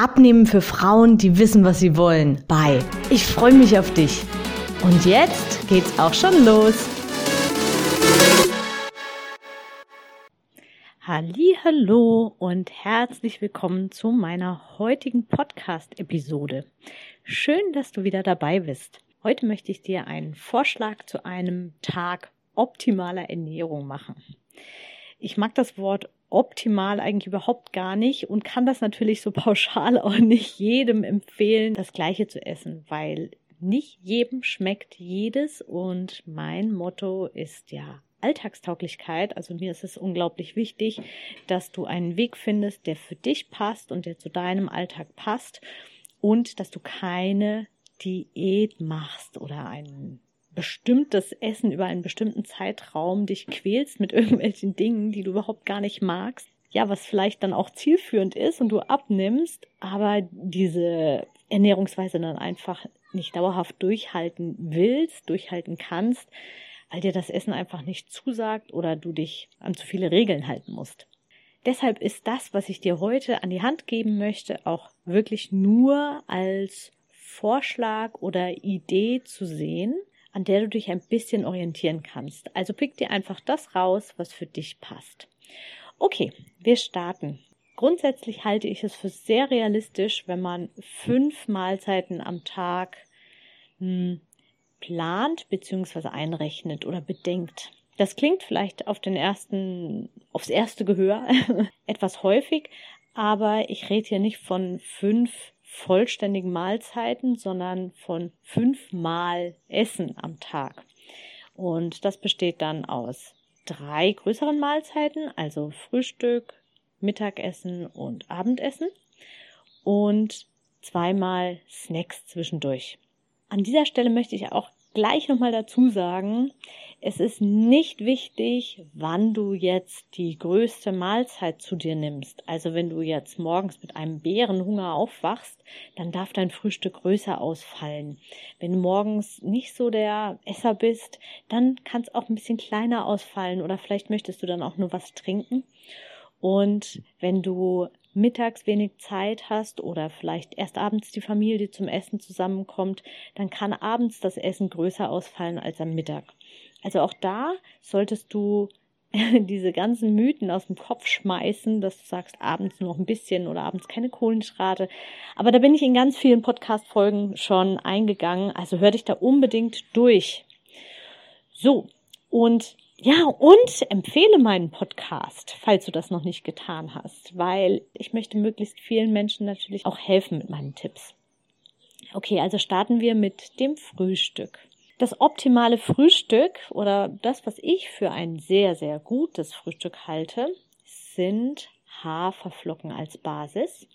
Abnehmen für Frauen, die wissen, was sie wollen, bei. Ich freue mich auf dich. Und jetzt geht's auch schon los. Hallo und herzlich willkommen zu meiner heutigen Podcast Episode. Schön, dass du wieder dabei bist. Heute möchte ich dir einen Vorschlag zu einem Tag optimaler Ernährung machen. Ich mag das Wort optimal eigentlich überhaupt gar nicht und kann das natürlich so pauschal auch nicht jedem empfehlen, das Gleiche zu essen, weil nicht jedem schmeckt jedes und mein Motto ist ja Alltagstauglichkeit. Also mir ist es unglaublich wichtig, dass du einen Weg findest, der für dich passt und der zu deinem Alltag passt und dass du keine Diät machst oder einen bestimmtes Essen über einen bestimmten Zeitraum dich quälst mit irgendwelchen Dingen, die du überhaupt gar nicht magst. Ja, was vielleicht dann auch zielführend ist und du abnimmst, aber diese Ernährungsweise dann einfach nicht dauerhaft durchhalten willst, durchhalten kannst, weil dir das Essen einfach nicht zusagt oder du dich an zu viele Regeln halten musst. Deshalb ist das, was ich dir heute an die Hand geben möchte, auch wirklich nur als Vorschlag oder Idee zu sehen, an der du dich ein bisschen orientieren kannst. Also pick dir einfach das raus, was für dich passt. Okay, wir starten. Grundsätzlich halte ich es für sehr realistisch, wenn man fünf Mahlzeiten am Tag hm, plant bzw. einrechnet oder bedenkt. Das klingt vielleicht auf den ersten, aufs erste Gehör etwas häufig, aber ich rede hier nicht von fünf vollständigen Mahlzeiten, sondern von fünfmal Essen am Tag. Und das besteht dann aus drei größeren Mahlzeiten, also Frühstück, Mittagessen und Abendessen und zweimal Snacks zwischendurch. An dieser Stelle möchte ich auch gleich nochmal dazu sagen, es ist nicht wichtig, wann du jetzt die größte Mahlzeit zu dir nimmst. Also wenn du jetzt morgens mit einem Bärenhunger aufwachst, dann darf dein Frühstück größer ausfallen. Wenn du morgens nicht so der Esser bist, dann kann es auch ein bisschen kleiner ausfallen oder vielleicht möchtest du dann auch nur was trinken. Und wenn du mittags wenig Zeit hast oder vielleicht erst abends die Familie zum Essen zusammenkommt, dann kann abends das Essen größer ausfallen als am Mittag. Also auch da solltest du diese ganzen Mythen aus dem Kopf schmeißen, dass du sagst, abends nur noch ein bisschen oder abends keine Kohlenhydrate. Aber da bin ich in ganz vielen Podcast-Folgen schon eingegangen. Also hör dich da unbedingt durch. So. Und ja, und empfehle meinen Podcast, falls du das noch nicht getan hast, weil ich möchte möglichst vielen Menschen natürlich auch helfen mit meinen Tipps. Okay, also starten wir mit dem Frühstück. Das optimale Frühstück oder das, was ich für ein sehr, sehr gutes Frühstück halte, sind Haferflocken als Basis.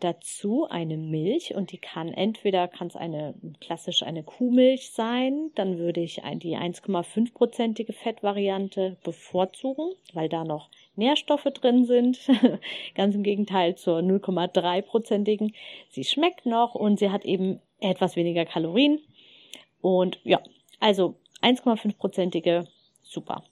Dazu eine Milch und die kann entweder kann eine klassisch eine Kuhmilch sein, dann würde ich die 1,5-prozentige Fettvariante bevorzugen, weil da noch Nährstoffe drin sind. Ganz im Gegenteil zur 0,3-prozentigen. Sie schmeckt noch und sie hat eben etwas weniger Kalorien und ja, also 1,5-prozentige, super.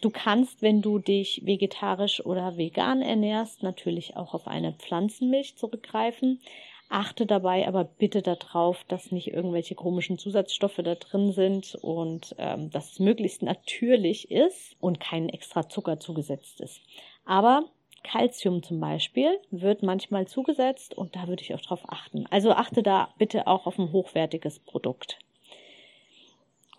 Du kannst, wenn du dich vegetarisch oder vegan ernährst, natürlich auch auf eine Pflanzenmilch zurückgreifen. Achte dabei aber bitte darauf, dass nicht irgendwelche komischen Zusatzstoffe da drin sind und ähm, dass es möglichst natürlich ist und kein extra Zucker zugesetzt ist. Aber Calcium zum Beispiel wird manchmal zugesetzt und da würde ich auch drauf achten. Also achte da bitte auch auf ein hochwertiges Produkt.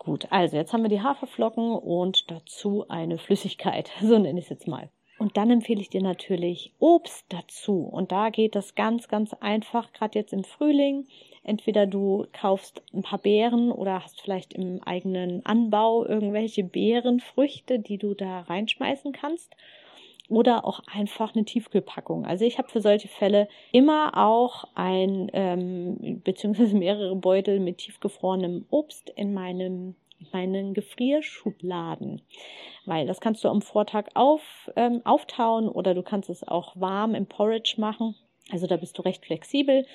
Gut, also jetzt haben wir die Haferflocken und dazu eine Flüssigkeit, so nenne ich es jetzt mal. Und dann empfehle ich dir natürlich Obst dazu. Und da geht das ganz, ganz einfach, gerade jetzt im Frühling. Entweder du kaufst ein paar Beeren oder hast vielleicht im eigenen Anbau irgendwelche Beerenfrüchte, die du da reinschmeißen kannst. Oder auch einfach eine Tiefkühlpackung. Also ich habe für solche Fälle immer auch ein ähm, beziehungsweise mehrere Beutel mit tiefgefrorenem Obst in meinem in meinen Gefrierschubladen, weil das kannst du am Vortag auf, ähm, auftauen oder du kannst es auch warm im Porridge machen. Also da bist du recht flexibel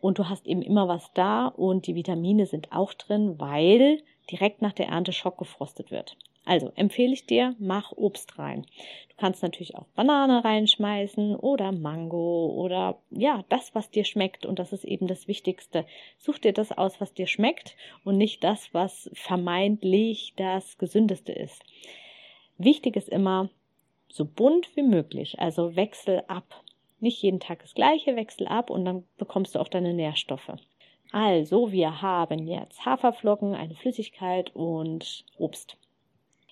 und du hast eben immer was da und die Vitamine sind auch drin, weil direkt nach der Ernte schockgefrostet wird. Also empfehle ich dir, mach Obst rein. Du kannst natürlich auch Banane reinschmeißen oder Mango oder ja, das, was dir schmeckt. Und das ist eben das Wichtigste. Such dir das aus, was dir schmeckt und nicht das, was vermeintlich das Gesündeste ist. Wichtig ist immer, so bunt wie möglich. Also wechsel ab. Nicht jeden Tag das gleiche, wechsel ab und dann bekommst du auch deine Nährstoffe. Also, wir haben jetzt Haferflocken, eine Flüssigkeit und Obst.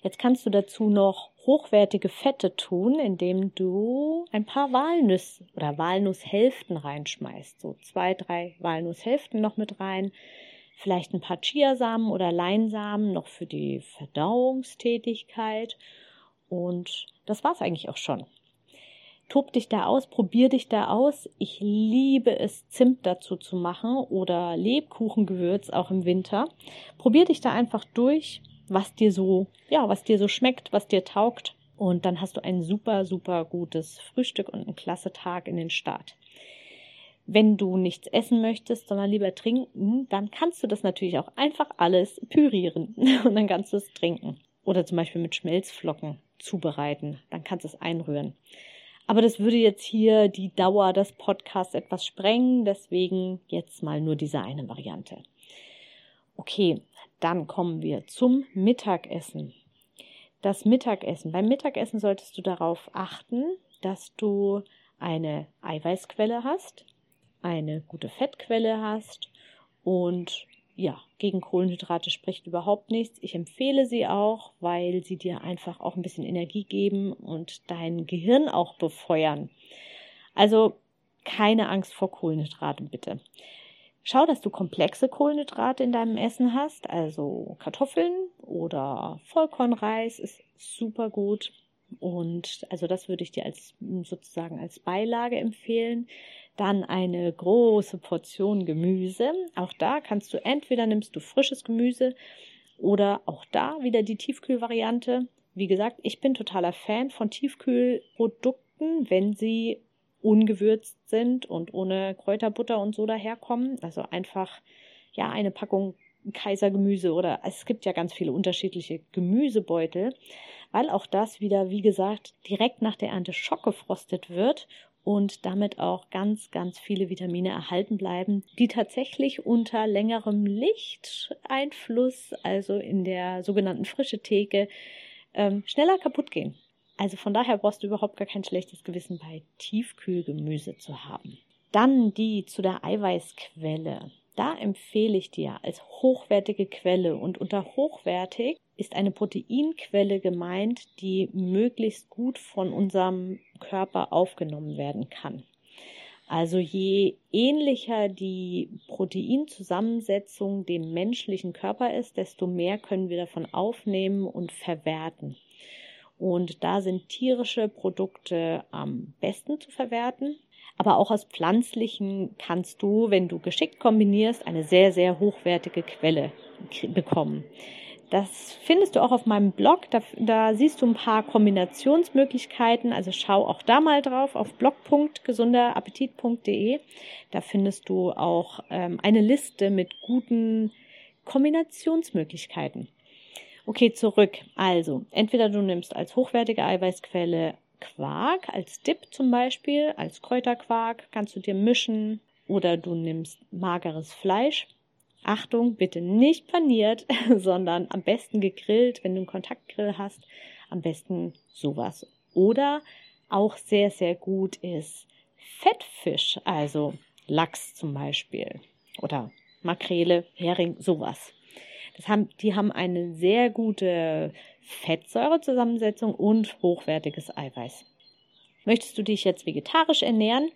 Jetzt kannst du dazu noch hochwertige Fette tun, indem du ein paar Walnüsse oder Walnusshälften reinschmeißt. So zwei, drei Walnusshälften noch mit rein. Vielleicht ein paar Chiasamen oder Leinsamen noch für die Verdauungstätigkeit. Und das war's eigentlich auch schon. Tob dich da aus, probier dich da aus. Ich liebe es, Zimt dazu zu machen oder Lebkuchengewürz auch im Winter. Probier dich da einfach durch was dir so, ja, was dir so schmeckt, was dir taugt. Und dann hast du ein super, super gutes Frühstück und einen klasse Tag in den Start. Wenn du nichts essen möchtest, sondern lieber trinken, dann kannst du das natürlich auch einfach alles pürieren und dann kannst du es trinken. Oder zum Beispiel mit Schmelzflocken zubereiten. Dann kannst du es einrühren. Aber das würde jetzt hier die Dauer des Podcasts etwas sprengen. Deswegen jetzt mal nur diese eine Variante. Okay, dann kommen wir zum Mittagessen. Das Mittagessen. Beim Mittagessen solltest du darauf achten, dass du eine Eiweißquelle hast, eine gute Fettquelle hast und ja, gegen Kohlenhydrate spricht überhaupt nichts. Ich empfehle sie auch, weil sie dir einfach auch ein bisschen Energie geben und dein Gehirn auch befeuern. Also keine Angst vor Kohlenhydraten bitte. Schau, dass du komplexe Kohlenhydrate in deinem Essen hast, also Kartoffeln oder Vollkornreis ist super gut. Und also das würde ich dir als sozusagen als Beilage empfehlen. Dann eine große Portion Gemüse. Auch da kannst du entweder nimmst du frisches Gemüse oder auch da wieder die Tiefkühlvariante. Wie gesagt, ich bin totaler Fan von Tiefkühlprodukten, wenn sie ungewürzt sind und ohne Kräuterbutter und so daherkommen. Also einfach, ja, eine Packung Kaisergemüse oder es gibt ja ganz viele unterschiedliche Gemüsebeutel, weil auch das wieder, wie gesagt, direkt nach der Ernte schockgefrostet wird und damit auch ganz, ganz viele Vitamine erhalten bleiben, die tatsächlich unter längerem Lichteinfluss, also in der sogenannten frische Theke, ähm, schneller kaputt gehen. Also von daher brauchst du überhaupt gar kein schlechtes Gewissen bei Tiefkühlgemüse zu haben. Dann die zu der Eiweißquelle. Da empfehle ich dir als hochwertige Quelle und unter hochwertig ist eine Proteinquelle gemeint, die möglichst gut von unserem Körper aufgenommen werden kann. Also je ähnlicher die Proteinzusammensetzung dem menschlichen Körper ist, desto mehr können wir davon aufnehmen und verwerten. Und da sind tierische Produkte am besten zu verwerten. Aber auch aus pflanzlichen kannst du, wenn du geschickt kombinierst, eine sehr, sehr hochwertige Quelle bekommen. Das findest du auch auf meinem Blog. Da, da, siehst du ein paar Kombinationsmöglichkeiten. Also schau auch da mal drauf auf blog.gesunderappetit.de. Da findest du auch ähm, eine Liste mit guten Kombinationsmöglichkeiten. Okay, zurück. Also, entweder du nimmst als hochwertige Eiweißquelle Quark, als Dip zum Beispiel, als Kräuterquark, kannst du dir mischen, oder du nimmst mageres Fleisch. Achtung, bitte nicht paniert, sondern am besten gegrillt, wenn du einen Kontaktgrill hast, am besten sowas. Oder auch sehr, sehr gut ist Fettfisch, also Lachs zum Beispiel oder Makrele, Hering, sowas. Das haben, die haben eine sehr gute Fettsäurezusammensetzung und hochwertiges Eiweiß. Möchtest du dich jetzt vegetarisch ernähren?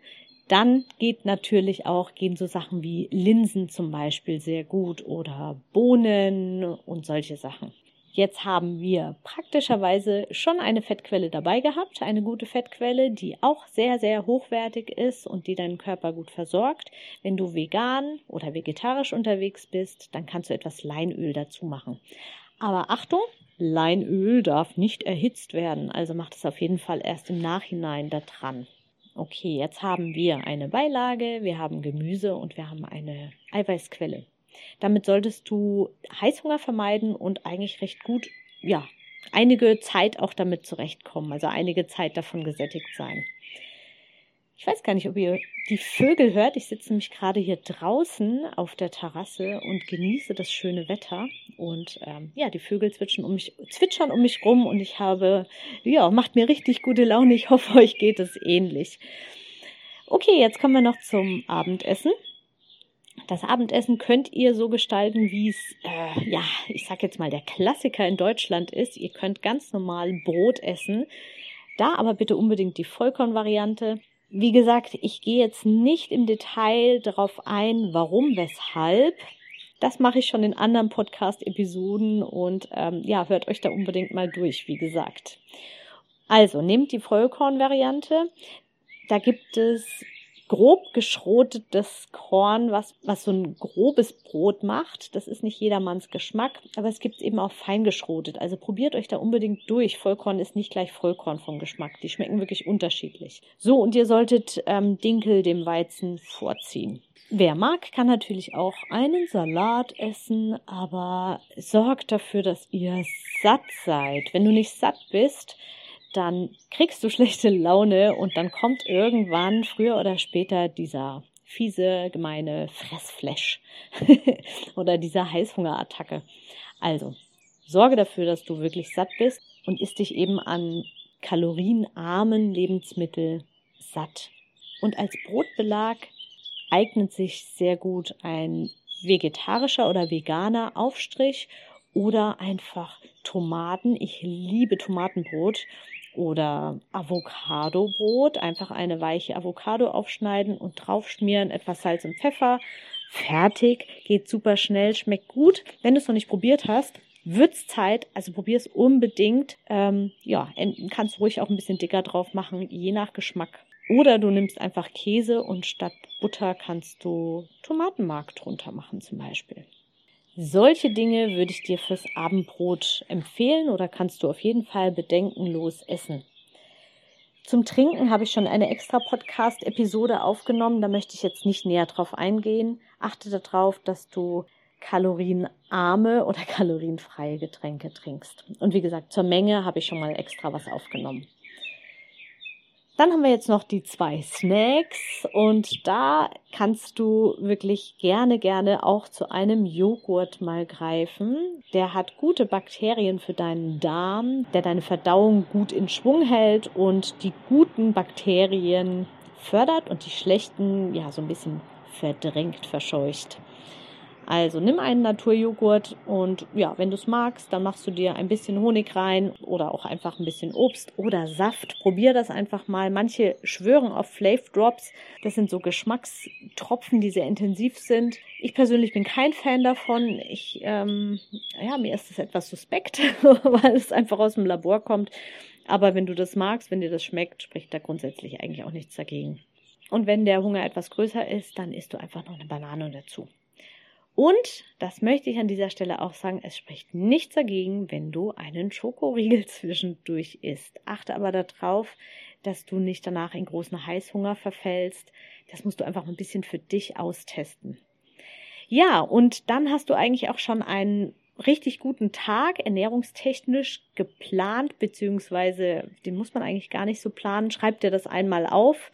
Dann geht natürlich auch, gehen so Sachen wie Linsen zum Beispiel sehr gut oder Bohnen und solche Sachen. Jetzt haben wir praktischerweise schon eine Fettquelle dabei gehabt, eine gute Fettquelle, die auch sehr, sehr hochwertig ist und die deinen Körper gut versorgt. Wenn du vegan oder vegetarisch unterwegs bist, dann kannst du etwas Leinöl dazu machen. Aber Achtung, Leinöl darf nicht erhitzt werden, also macht es auf jeden Fall erst im Nachhinein da dran. Okay, jetzt haben wir eine Beilage, wir haben Gemüse und wir haben eine Eiweißquelle. Damit solltest du Heißhunger vermeiden und eigentlich recht gut, ja, einige Zeit auch damit zurechtkommen, also einige Zeit davon gesättigt sein. Ich weiß gar nicht, ob ihr die Vögel hört. Ich sitze nämlich gerade hier draußen auf der Terrasse und genieße das schöne Wetter. Und ähm, ja, die Vögel zwitschern um mich, zwitschern um mich rum und ich habe, ja, macht mir richtig gute Laune. Ich hoffe, euch geht es ähnlich. Okay, jetzt kommen wir noch zum Abendessen. Das Abendessen könnt ihr so gestalten, wie es, äh, ja, ich sag jetzt mal, der Klassiker in Deutschland ist. Ihr könnt ganz normal Brot essen. Da aber bitte unbedingt die Vollkornvariante. Wie gesagt, ich gehe jetzt nicht im Detail darauf ein, warum, weshalb. Das mache ich schon in anderen Podcast-Episoden und ähm, ja, hört euch da unbedingt mal durch, wie gesagt. Also, nehmt die Vollkornvariante. Da gibt es grob geschrotetes Korn, was, was so ein grobes Brot macht. Das ist nicht jedermanns Geschmack, aber es gibt es eben auch fein geschrotet. Also probiert euch da unbedingt durch. Vollkorn ist nicht gleich Vollkorn vom Geschmack. Die schmecken wirklich unterschiedlich. So, und ihr solltet ähm, Dinkel dem Weizen vorziehen. Wer mag, kann natürlich auch einen Salat essen, aber sorgt dafür, dass ihr satt seid. Wenn du nicht satt bist, dann kriegst du schlechte Laune und dann kommt irgendwann früher oder später dieser fiese, gemeine Fressflash oder dieser Heißhungerattacke. Also, sorge dafür, dass du wirklich satt bist und isst dich eben an kalorienarmen Lebensmittel satt. Und als Brotbelag eignet sich sehr gut ein vegetarischer oder veganer Aufstrich oder einfach Tomaten. Ich liebe Tomatenbrot oder Avocadobrot. Einfach eine weiche Avocado aufschneiden und draufschmieren, etwas Salz und Pfeffer. Fertig, geht super schnell, schmeckt gut. Wenn du es noch nicht probiert hast, wird's Zeit, also probier es unbedingt. Ähm, ja, kannst ruhig auch ein bisschen dicker drauf machen, je nach Geschmack. Oder du nimmst einfach Käse und statt Butter kannst du Tomatenmark drunter machen zum Beispiel. Solche Dinge würde ich dir fürs Abendbrot empfehlen oder kannst du auf jeden Fall bedenkenlos essen. Zum Trinken habe ich schon eine extra Podcast-Episode aufgenommen. Da möchte ich jetzt nicht näher drauf eingehen. Achte darauf, dass du kalorienarme oder kalorienfreie Getränke trinkst. Und wie gesagt, zur Menge habe ich schon mal extra was aufgenommen. Dann haben wir jetzt noch die zwei Snacks und da kannst du wirklich gerne, gerne auch zu einem Joghurt mal greifen. Der hat gute Bakterien für deinen Darm, der deine Verdauung gut in Schwung hält und die guten Bakterien fördert und die schlechten ja so ein bisschen verdrängt, verscheucht. Also nimm einen Naturjoghurt und ja, wenn du es magst, dann machst du dir ein bisschen Honig rein oder auch einfach ein bisschen Obst oder Saft. Probier das einfach mal. Manche schwören auf Flav Drops. Das sind so Geschmackstropfen, die sehr intensiv sind. Ich persönlich bin kein Fan davon. Ich, ähm, ja, mir ist das etwas suspekt, weil es einfach aus dem Labor kommt. Aber wenn du das magst, wenn dir das schmeckt, spricht da grundsätzlich eigentlich auch nichts dagegen. Und wenn der Hunger etwas größer ist, dann isst du einfach noch eine Banane dazu. Und, das möchte ich an dieser Stelle auch sagen, es spricht nichts dagegen, wenn du einen Schokoriegel zwischendurch isst. Achte aber darauf, dass du nicht danach in großen Heißhunger verfällst. Das musst du einfach ein bisschen für dich austesten. Ja, und dann hast du eigentlich auch schon einen richtig guten Tag ernährungstechnisch geplant, beziehungsweise den muss man eigentlich gar nicht so planen. Schreib dir das einmal auf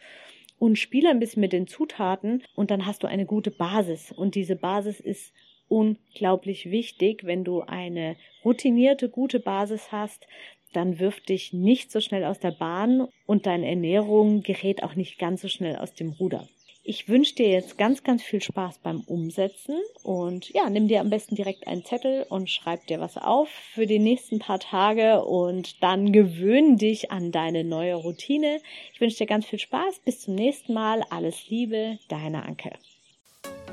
und spiele ein bisschen mit den Zutaten und dann hast du eine gute Basis. Und diese Basis ist unglaublich wichtig. Wenn du eine routinierte, gute Basis hast, dann wirft dich nicht so schnell aus der Bahn und deine Ernährung gerät auch nicht ganz so schnell aus dem Ruder. Ich wünsche dir jetzt ganz, ganz viel Spaß beim Umsetzen und ja, nimm dir am besten direkt einen Zettel und schreib dir was auf für die nächsten paar Tage und dann gewöhn dich an deine neue Routine. Ich wünsche dir ganz viel Spaß. Bis zum nächsten Mal. Alles Liebe, deine Anke.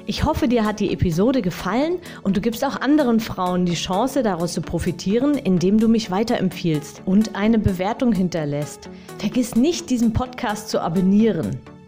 Ich hoffe, dir hat die Episode gefallen und du gibst auch anderen Frauen die Chance, daraus zu profitieren, indem du mich weiterempfiehlst und eine Bewertung hinterlässt. Vergiss nicht, diesen Podcast zu abonnieren.